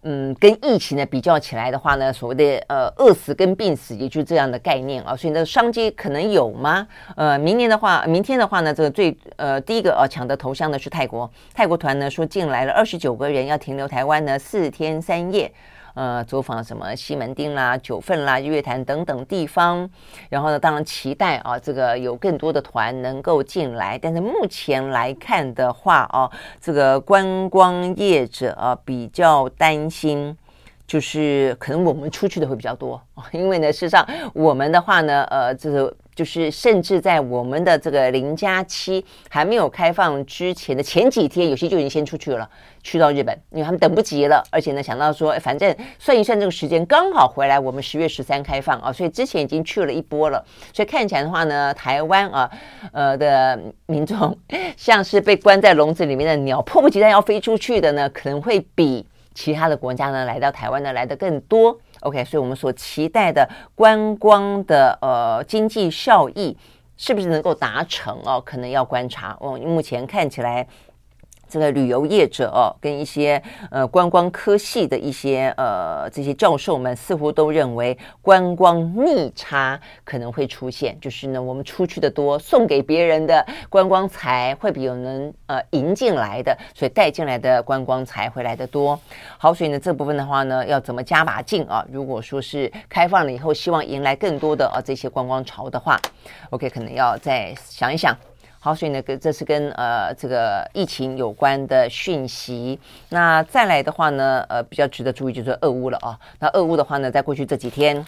A: 嗯，跟疫情呢比较起来的话呢，所谓的呃饿死跟病死，也就这样的概念啊，所以呢商机可能有吗？呃，明年的话，明天的话呢，这个最呃第一个呃抢得头香的是泰国，泰国团呢说进来了二十九个人要停留台湾呢四天三夜。呃，走访什么西门町啦、九份啦、日月潭等等地方，然后呢，当然期待啊，这个有更多的团能够进来。但是目前来看的话啊，这个观光业者啊比较担心，就是可能我们出去的会比较多，因为呢，事实上我们的话呢，呃，这个。就是，甚至在我们的这个零加七还没有开放之前的前几天，有些就已经先出去了，去到日本，因为他们等不及了。而且呢，想到说，反正算一算这个时间，刚好回来，我们十月十三开放啊，所以之前已经去了一波了。所以看起来的话呢，台湾啊，呃的民众 像是被关在笼子里面的鸟，迫不及待要飞出去的呢，可能会比其他的国家呢来到台湾呢来的更多。OK，所以我们所期待的观光的呃经济效益是不是能够达成哦？可能要观察哦。目前看起来。这个旅游业者哦，跟一些呃观光科系的一些呃这些教授们，似乎都认为观光逆差可能会出现，就是呢，我们出去的多，送给别人的观光财会比有人呃迎进来的，所以带进来的观光财会来得多。好，所以呢这部分的话呢，要怎么加把劲啊？如果说是开放了以后，希望迎来更多的啊这些观光潮的话，OK，可能要再想一想。好，所以呢，跟这是跟呃这个疫情有关的讯息。那再来的话呢，呃，比较值得注意就是俄乌了啊。那俄乌的话呢，在过去这几天。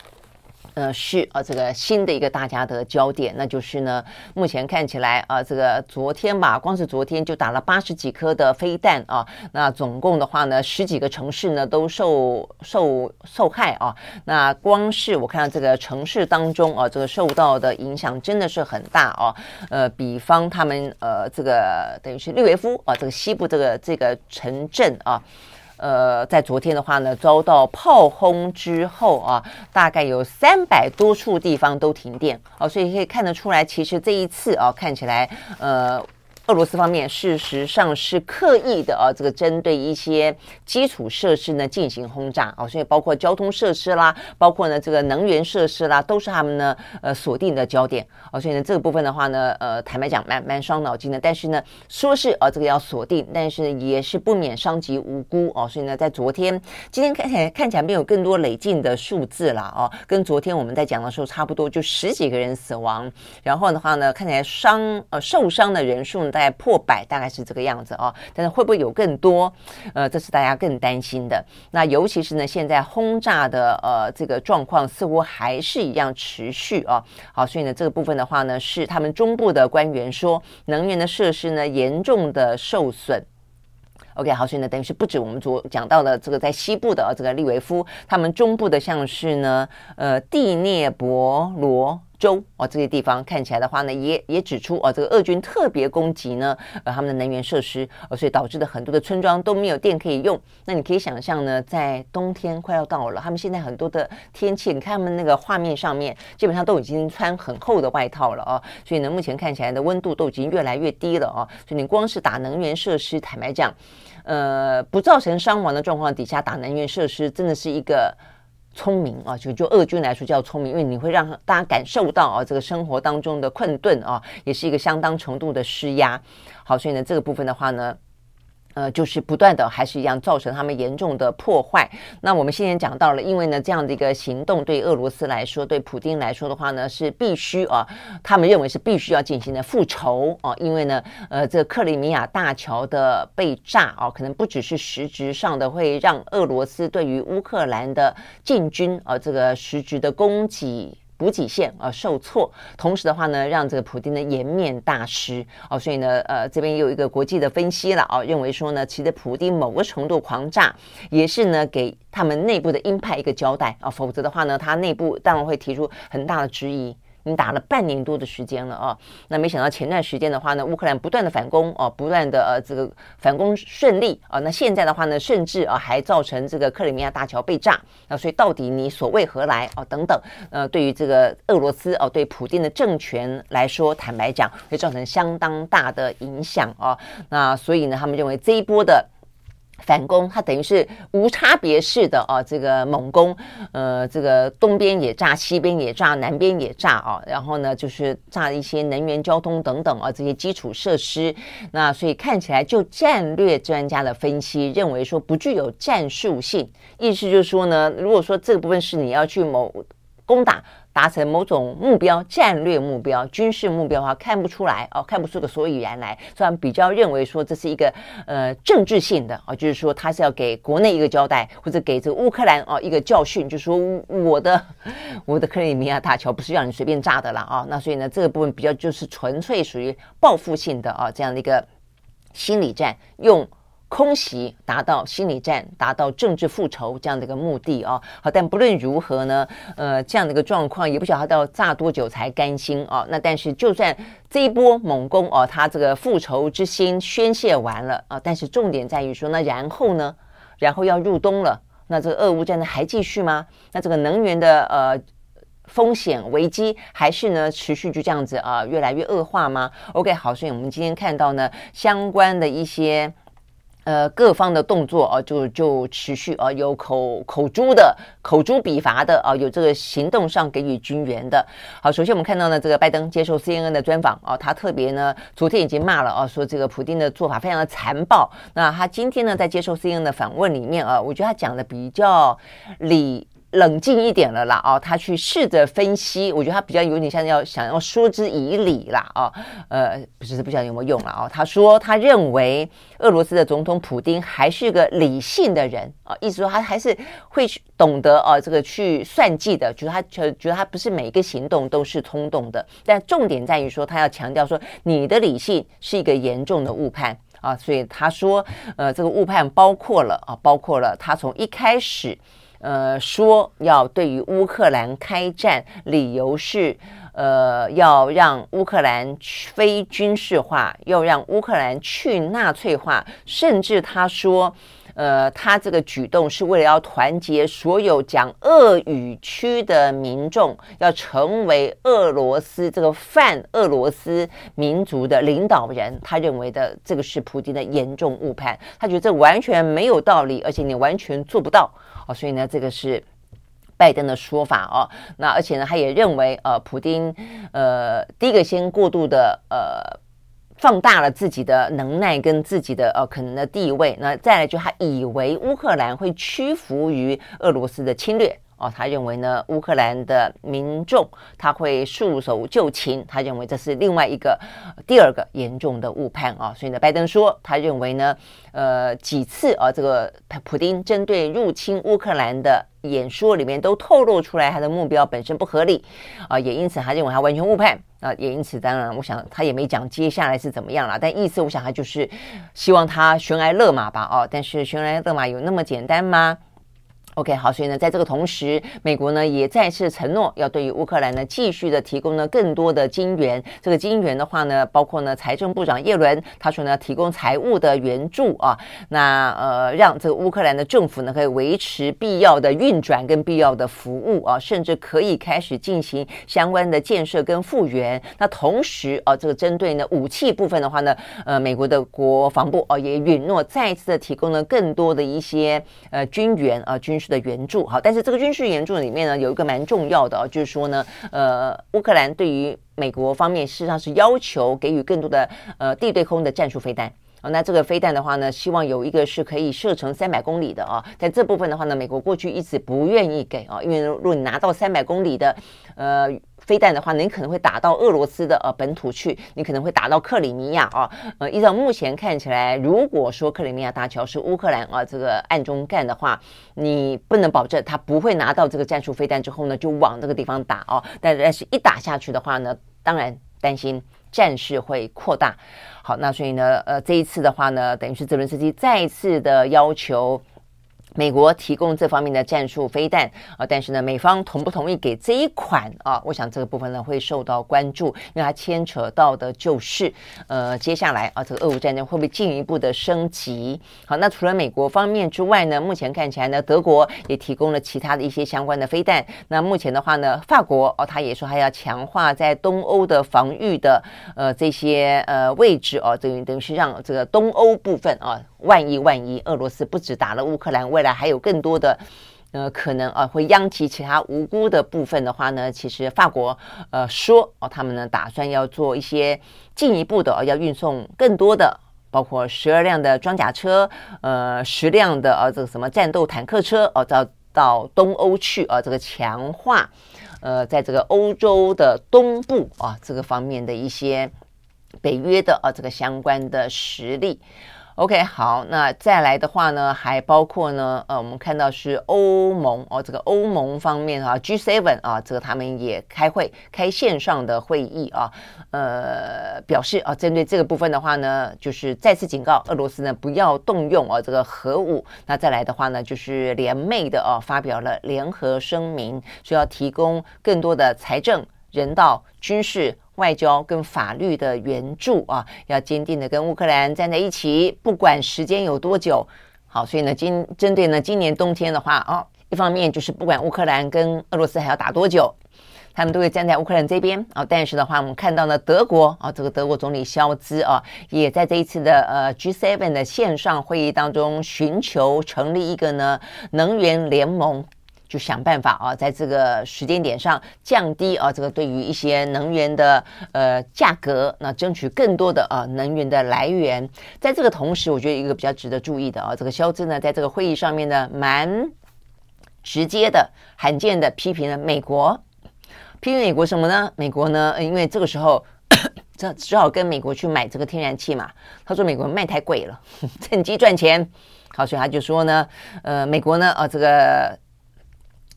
A: 呃，是啊，这个新的一个大家的焦点，那就是呢，目前看起来啊，这个昨天吧，光是昨天就打了八十几颗的飞弹啊，那总共的话呢，十几个城市呢都受受受害啊。那光是我看到这个城市当中啊，这个受到的影响真的是很大啊。呃，比方他们呃，这个等于是利维夫啊，这个西部这个这个城镇啊。呃，在昨天的话呢，遭到炮轰之后啊，大概有三百多处地方都停电哦，所以可以看得出来，其实这一次啊，看起来呃。俄罗斯方面事实上是刻意的啊，这个针对一些基础设施呢进行轰炸啊，所以包括交通设施啦，包括呢这个能源设施啦，都是他们呢呃锁定的焦点啊。所以呢这个部分的话呢，呃坦白讲蛮蛮伤脑筋的。但是呢说是啊这个要锁定，但是也是不免伤及无辜哦。所以呢在昨天、今天看起来看起来没有更多累进的数字了哦，跟昨天我们在讲的时候差不多，就十几个人死亡，然后的话呢看起来伤呃受伤的人数呢。大概破百，大概是这个样子哦。但是会不会有更多？呃，这是大家更担心的。那尤其是呢，现在轰炸的呃这个状况似乎还是一样持续啊。好，所以呢，这个部分的话呢，是他们中部的官员说，能源的设施呢严重的受损。OK，好，所以呢，等于是不止我们所讲到的这个在西部的、啊、这个利维夫，他们中部的像是呢，呃，第聂伯罗。州哦，这些地方看起来的话呢，也也指出哦，这个俄军特别攻击呢，呃，他们的能源设施，呃，所以导致的很多的村庄都没有电可以用。那你可以想象呢，在冬天快要到了，他们现在很多的天气，你看他们那个画面上面，基本上都已经穿很厚的外套了哦。所以呢，目前看起来的温度都已经越来越低了哦。所以你光是打能源设施，坦白讲，呃，不造成伤亡的状况底下打能源设施，真的是一个。聪明啊，就就俄军来说叫聪明，因为你会让大家感受到啊，这个生活当中的困顿啊，也是一个相当程度的施压。好，所以呢，这个部分的话呢。呃，就是不断的还是一样造成他们严重的破坏。那我们现在讲到了，因为呢，这样的一个行动对俄罗斯来说，对普京来说的话呢，是必须啊，他们认为是必须要进行的复仇啊。因为呢，呃，这个克里米亚大桥的被炸啊，可能不只是实质上的会让俄罗斯对于乌克兰的进军啊，这个实质的攻击。补给线啊受挫，同时的话呢，让这个普京的颜面大失哦，所以呢，呃，这边也有一个国际的分析了啊，认为说呢，其实普京某个程度狂炸，也是呢给他们内部的鹰派一个交代啊，否则的话呢，他内部当然会提出很大的质疑。已经打了半年多的时间了啊，那没想到前段时间的话呢，乌克兰不断的反攻哦，不断的呃这个反攻顺利啊，那现在的话呢，甚至啊还造成这个克里米亚大桥被炸，那所以到底你所为何来啊？等等，呃，对于这个俄罗斯哦，对普丁的政权来说，坦白讲会造成相当大的影响啊，那所以呢，他们认为这一波的。反攻，它等于是无差别式的啊，这个猛攻，呃，这个东边也炸，西边也炸，南边也炸啊，然后呢，就是炸一些能源、交通等等啊这些基础设施。那所以看起来，就战略专家的分析认为说，不具有战术性，意思就是说呢，如果说这部分是你要去某攻打。达成某种目标、战略目标、军事目标的话，看不出来哦，看不出个所以然来。虽然比较认为说这是一个呃政治性的啊、哦，就是说他是要给国内一个交代，或者给这个乌克兰、哦、一个教训，就是说我的 我的克里米亚大桥不是让你随便炸的了啊、哦。那所以呢，这个部分比较就是纯粹属于报复性的啊、哦，这样的一个心理战用。空袭达到心理战，达到政治复仇这样的一个目的啊，好，但不论如何呢，呃，这样的一个状况也不晓得他要炸多久才甘心啊。那但是就算这一波猛攻哦，他这个复仇之心宣泄完了啊，但是重点在于说，那然后呢，然后要入冬了，那这个俄乌战争还继续吗？那这个能源的呃风险危机还是呢持续就这样子啊越来越恶化吗？OK，好，所以我们今天看到呢相关的一些。呃，各方的动作啊，就就持续啊，有口口诛的、口诛笔伐的啊，有这个行动上给予军援的。好，首先我们看到呢，这个拜登接受 CNN 的专访啊，他特别呢，昨天已经骂了啊，说这个普京的做法非常的残暴。那他今天呢，在接受 CNN 的访问里面啊，我觉得他讲的比较理。冷静一点了啦，哦，他去试着分析，我觉得他比较有点像要想要说之以理啦，哦，呃，不是不晓得有没有用了哦。他说他认为俄罗斯的总统普丁还是个理性的人啊，意思说他还是会去懂得哦这个去算计的，就是他觉觉得他不是每一个行动都是冲动的，但重点在于说他要强调说你的理性是一个严重的误判啊，所以他说呃这个误判包括了啊，包括了他从一开始。呃，说要对于乌克兰开战，理由是，呃，要让乌克兰非军事化，要让乌克兰去纳粹化，甚至他说，呃，他这个举动是为了要团结所有讲俄语区的民众，要成为俄罗斯这个泛俄罗斯民族的领导人。他认为的这个是普京的严重误判，他觉得这完全没有道理，而且你完全做不到。哦，所以呢，这个是拜登的说法哦。那而且呢，他也认为，呃，普丁，呃，第一个先过度的呃放大了自己的能耐跟自己的呃可能的地位。那再来就他以为乌克兰会屈服于俄罗斯的侵略。哦，他认为呢，乌克兰的民众他会束手就擒，他认为这是另外一个第二个严重的误判啊。所以呢，拜登说，他认为呢，呃，几次啊，这个普丁针对入侵乌克兰的演说里面都透露出来，他的目标本身不合理啊，也因此他认为他完全误判啊，也因此当然，我想他也没讲接下来是怎么样了，但意思我想他就是希望他悬崖勒马吧，哦，但是悬崖勒马有那么简单吗？OK，好，所以呢，在这个同时，美国呢也再次承诺要对于乌克兰呢继续的提供呢更多的金援。这个金援的话呢，包括呢财政部长耶伦他说呢提供财务的援助啊，那呃让这个乌克兰的政府呢可以维持必要的运转跟必要的服务啊，甚至可以开始进行相关的建设跟复原。那同时啊，这个针对呢武器部分的话呢，呃，美国的国防部啊也允诺再次的提供了更多的一些呃军援啊军。的援助好，但是这个军事援助里面呢，有一个蛮重要的啊，就是说呢，呃，乌克兰对于美国方面事实上是要求给予更多的呃地对空的战术飞弹啊。那这个飞弹的话呢，希望有一个是可以射程三百公里的啊。在这部分的话呢，美国过去一直不愿意给啊，因为如果你拿到三百公里的呃。飞弹的话，你可能会打到俄罗斯的呃本土去，你可能会打到克里米亚啊。呃，依照目前看起来，如果说克里米亚大桥是乌克兰啊这个暗中干的话，你不能保证他不会拿到这个战术飞弹之后呢，就往这个地方打哦。但但是一打下去的话呢，当然担心战事会扩大。好，那所以呢，呃，这一次的话呢，等于是泽伦斯基再次的要求。美国提供这方面的战术飞弹啊，但是呢，美方同不同意给这一款啊？我想这个部分呢会受到关注，因为它牵扯到的就是呃，接下来啊，这个俄乌战争会不会进一步的升级？好，那除了美国方面之外呢，目前看起来呢，德国也提供了其他的一些相关的飞弹。那目前的话呢，法国哦，他也说还要强化在东欧的防御的呃这些呃位置哦，等于等于是让这个东欧部分啊。万一万一，俄罗斯不止打了乌克兰，未来还有更多的呃可能啊，会殃及其他无辜的部分的话呢，其实法国呃说哦，他们呢打算要做一些进一步的，哦，要运送更多的，包括十二辆的装甲车，呃，十辆的呃这个什么战斗坦克车哦，到到东欧去啊，这个强化呃在这个欧洲的东部啊这个方面的一些北约的啊这个相关的实力。OK，好，那再来的话呢，还包括呢，呃，我们看到是欧盟哦，这个欧盟方面啊，G7 啊，这个他们也开会，开线上的会议啊，呃，表示啊，针对这个部分的话呢，就是再次警告俄罗斯呢，不要动用啊这个核武。那再来的话呢，就是联袂的啊，发表了联合声明，说要提供更多的财政、人道、军事。外交跟法律的援助啊，要坚定的跟乌克兰站在一起，不管时间有多久。好，所以呢，今针对呢今年冬天的话啊，一方面就是不管乌克兰跟俄罗斯还要打多久，他们都会站在乌克兰这边啊。但是的话，我们看到呢，德国啊，这个德国总理肖兹啊，也在这一次的呃 G7 的线上会议当中，寻求成立一个呢能源联盟。就想办法啊，在这个时间点上降低啊，这个对于一些能源的呃价格，那争取更多的啊能源的来源。在这个同时，我觉得一个比较值得注意的啊，这个肖兹呢，在这个会议上面呢，蛮直接的、罕见的批评了美国，批评美国什么呢？美国呢，因为这个时候 这只好跟美国去买这个天然气嘛。他说美国卖太贵了，趁机赚钱。好，所以他就说呢，呃，美国呢，啊，这个。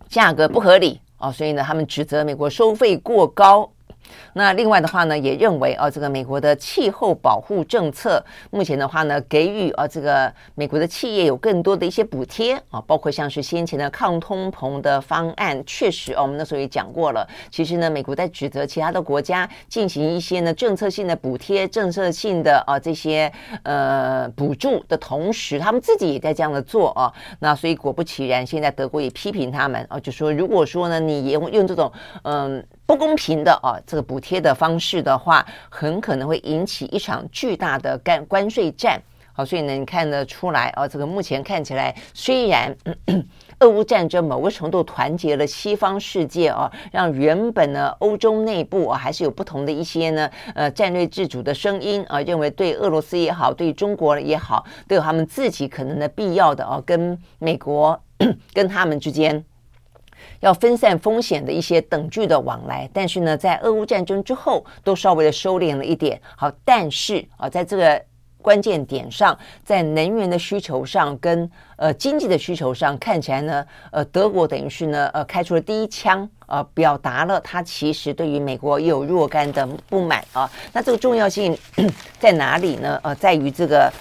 A: 价格不合理哦，所以呢，他们指责美国收费过高。那另外的话呢，也认为啊，这个美国的气候保护政策目前的话呢，给予啊这个美国的企业有更多的一些补贴啊，包括像是先前的抗通膨的方案，确实哦，我们那时候也讲过了。其实呢，美国在指责其他的国家进行一些呢政策性的补贴、政策性的啊这些呃补助的同时，他们自己也在这样的做啊。那所以果不其然，现在德国也批评他们啊，就说如果说呢，你用用这种嗯。不公平的啊，这个补贴的方式的话，很可能会引起一场巨大的干关税战。好，所以呢，你看得出来啊，这个目前看起来，虽然咳 咳俄乌战争某个程度团结了西方世界啊，让原本呢欧洲内部啊还是有不同的一些呢呃战略自主的声音啊，认为对俄罗斯也好，对中国也好，都有他们自己可能的必要的啊，跟美国 跟他们之间。要分散风险的一些等距的往来，但是呢，在俄乌战争之后，都稍微的收敛了一点。好，但是啊，在这个关键点上，在能源的需求上跟呃经济的需求上，看起来呢，呃，德国等于是呢，呃，开出了第一枪啊，表达了他其实对于美国也有若干的不满啊。那这个重要性 在哪里呢？呃，在于这个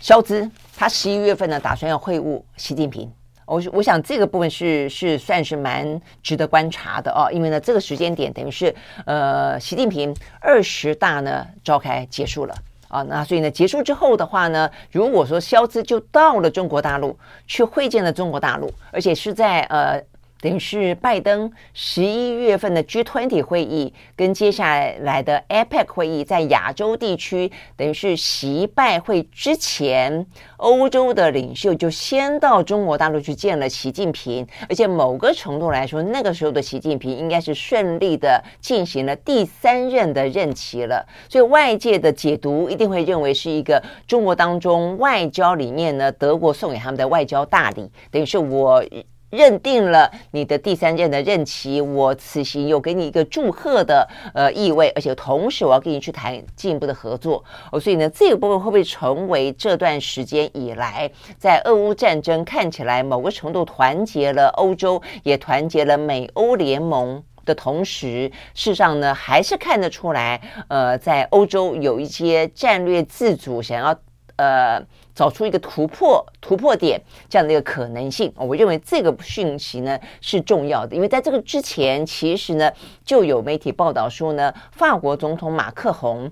A: 肖兹，他十一月份呢，打算要会晤习近平。我我想这个部分是是算是蛮值得观察的哦，因为呢，这个时间点等于是呃，习近平二十大呢召开结束了啊，那所以呢，结束之后的话呢，如果说肖兹就到了中国大陆去会见了中国大陆，而且是在呃。等于是拜登十一月份的 G20 会议，跟接下来的 APEC 会议，在亚洲地区，等于是习拜会之前，欧洲的领袖就先到中国大陆去见了习近平，而且某个程度来说，那个时候的习近平应该是顺利的进行了第三任的任期了，所以外界的解读一定会认为是一个中国当中外交里面呢，德国送给他们的外交大礼，等于是我。认定了你的第三任的任期，我此行有给你一个祝贺的呃意味，而且同时我要跟你去谈进一步的合作哦，所以呢，这个部分会不会成为这段时间以来在俄乌战争看起来某个程度团结了欧洲，也团结了美欧联盟的同时，事实上呢，还是看得出来，呃，在欧洲有一些战略自主想要。呃，找出一个突破突破点这样的一个可能性，我认为这个讯息呢是重要的，因为在这个之前，其实呢就有媒体报道说呢，法国总统马克宏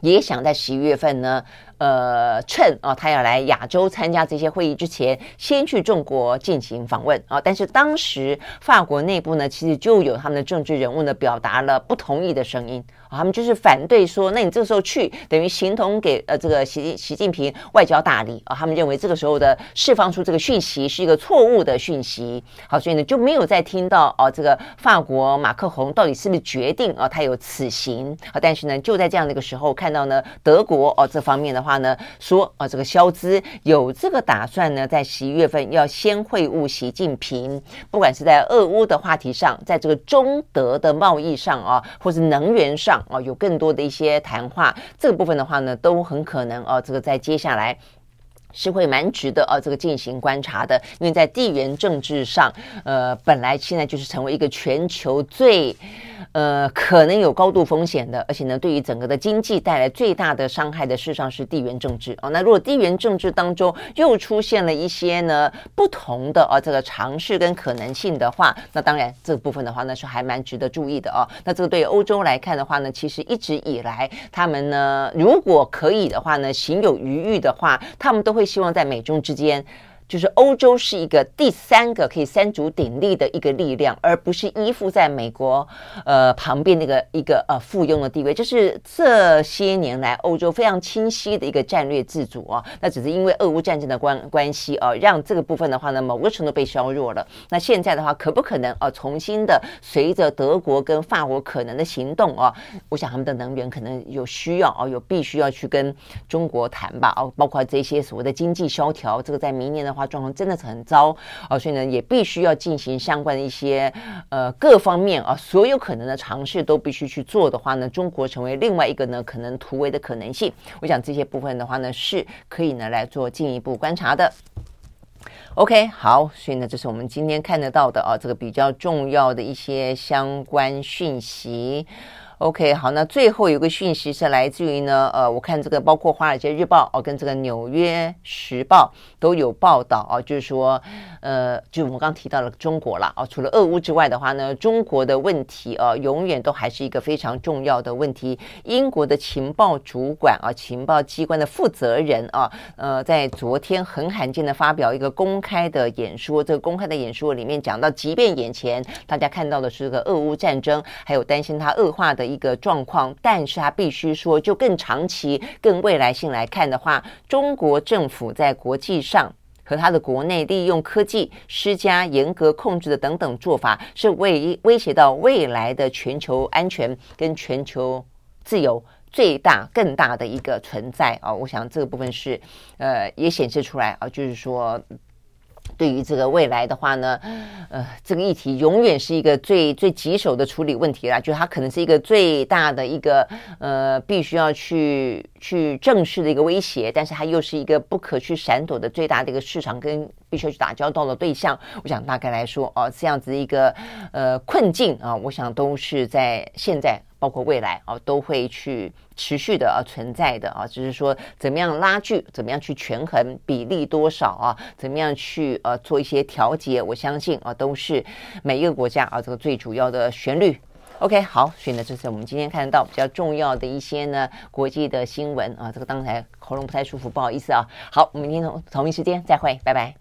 A: 也想在十一月份呢。呃，趁啊，他要来亚洲参加这些会议之前，先去中国进行访问啊。但是当时法国内部呢，其实就有他们的政治人物呢，表达了不同意的声音啊。他们就是反对说，那你这个时候去，等于形同给呃这个习习近平外交大礼啊。他们认为这个时候的释放出这个讯息是一个错误的讯息。好，所以呢就没有再听到啊，这个法国马克宏到底是不是决定啊，他有此行啊。但是呢，就在这样的一个时候，看到呢德国哦这方面的话。呢说啊，这个肖兹有这个打算呢，在十一月份要先会晤习近平，不管是在俄乌的话题上，在这个中德的贸易上啊，或是能源上啊，有更多的一些谈话，这个部分的话呢，都很可能哦，这个在接下来。是会蛮值得啊，这个进行观察的，因为在地缘政治上，呃，本来现在就是成为一个全球最，呃，可能有高度风险的，而且呢，对于整个的经济带来最大的伤害的，事实上是地缘政治哦。那如果地缘政治当中又出现了一些呢不同的啊这个尝试跟可能性的话，那当然这个部分的话呢是还蛮值得注意的哦。那这个对欧洲来看的话呢，其实一直以来他们呢，如果可以的话呢，行有余裕的话，他们都会。会希望在美中之间。就是欧洲是一个第三个可以三足鼎立的一个力量，而不是依附在美国呃旁边那个一个呃附庸的地位。这是这些年来欧洲非常清晰的一个战略自主啊。那只是因为俄乌战争的关关系啊，让这个部分的话呢，某个程度被削弱了。那现在的话，可不可能啊重新的随着德国跟法国可能的行动啊，我想他们的能源可能有需要啊，有必须要去跟中国谈吧啊，包括这些所谓的经济萧条，这个在明年的话。状况真的是很糟啊，所以呢，也必须要进行相关的一些呃各方面啊，所有可能的尝试都必须去做的话呢，中国成为另外一个呢可能突围的可能性。我想这些部分的话呢，是可以呢来做进一步观察的。OK，好，所以呢，这是我们今天看得到的啊，这个比较重要的一些相关讯息。OK，好，那最后有个讯息是来自于呢，呃，我看这个包括《华尔街日报》哦，跟这个《纽约时报》都有报道啊，就是说，呃，就我们刚提到了中国了啊，除了俄乌之外的话呢，中国的问题啊，永远都还是一个非常重要的问题。英国的情报主管啊，情报机关的负责人啊，呃，在昨天很罕见的发表一个公开的演说，这个公开的演说里面讲到，即便眼前大家看到的是这个俄乌战争，还有担心它恶化的。一个状况，但是他必须说，就更长期、更未来性来看的话，中国政府在国际上和他的国内利用科技施加严格控制的等等做法，是威威胁到未来的全球安全跟全球自由最大、更大的一个存在啊！我想这个部分是呃，也显示出来啊，就是说。对于这个未来的话呢，呃，这个议题永远是一个最最棘手的处理问题啦，就它可能是一个最大的一个呃，必须要去去正视的一个威胁，但是它又是一个不可去闪躲的最大的一个市场跟必须要去打交道的对象。我想大概来说哦，这样子一个呃困境啊，我想都是在现在。包括未来啊，都会去持续的啊存在的啊，就是说怎么样拉锯，怎么样去权衡比例多少啊，怎么样去呃做一些调节，我相信啊，都是每一个国家啊这个最主要的旋律。OK，好，所以呢，这是我们今天看得到比较重要的一些呢国际的新闻啊。这个刚才喉咙不太舒服，不好意思啊。好，我们明天同同一时间再会，拜拜。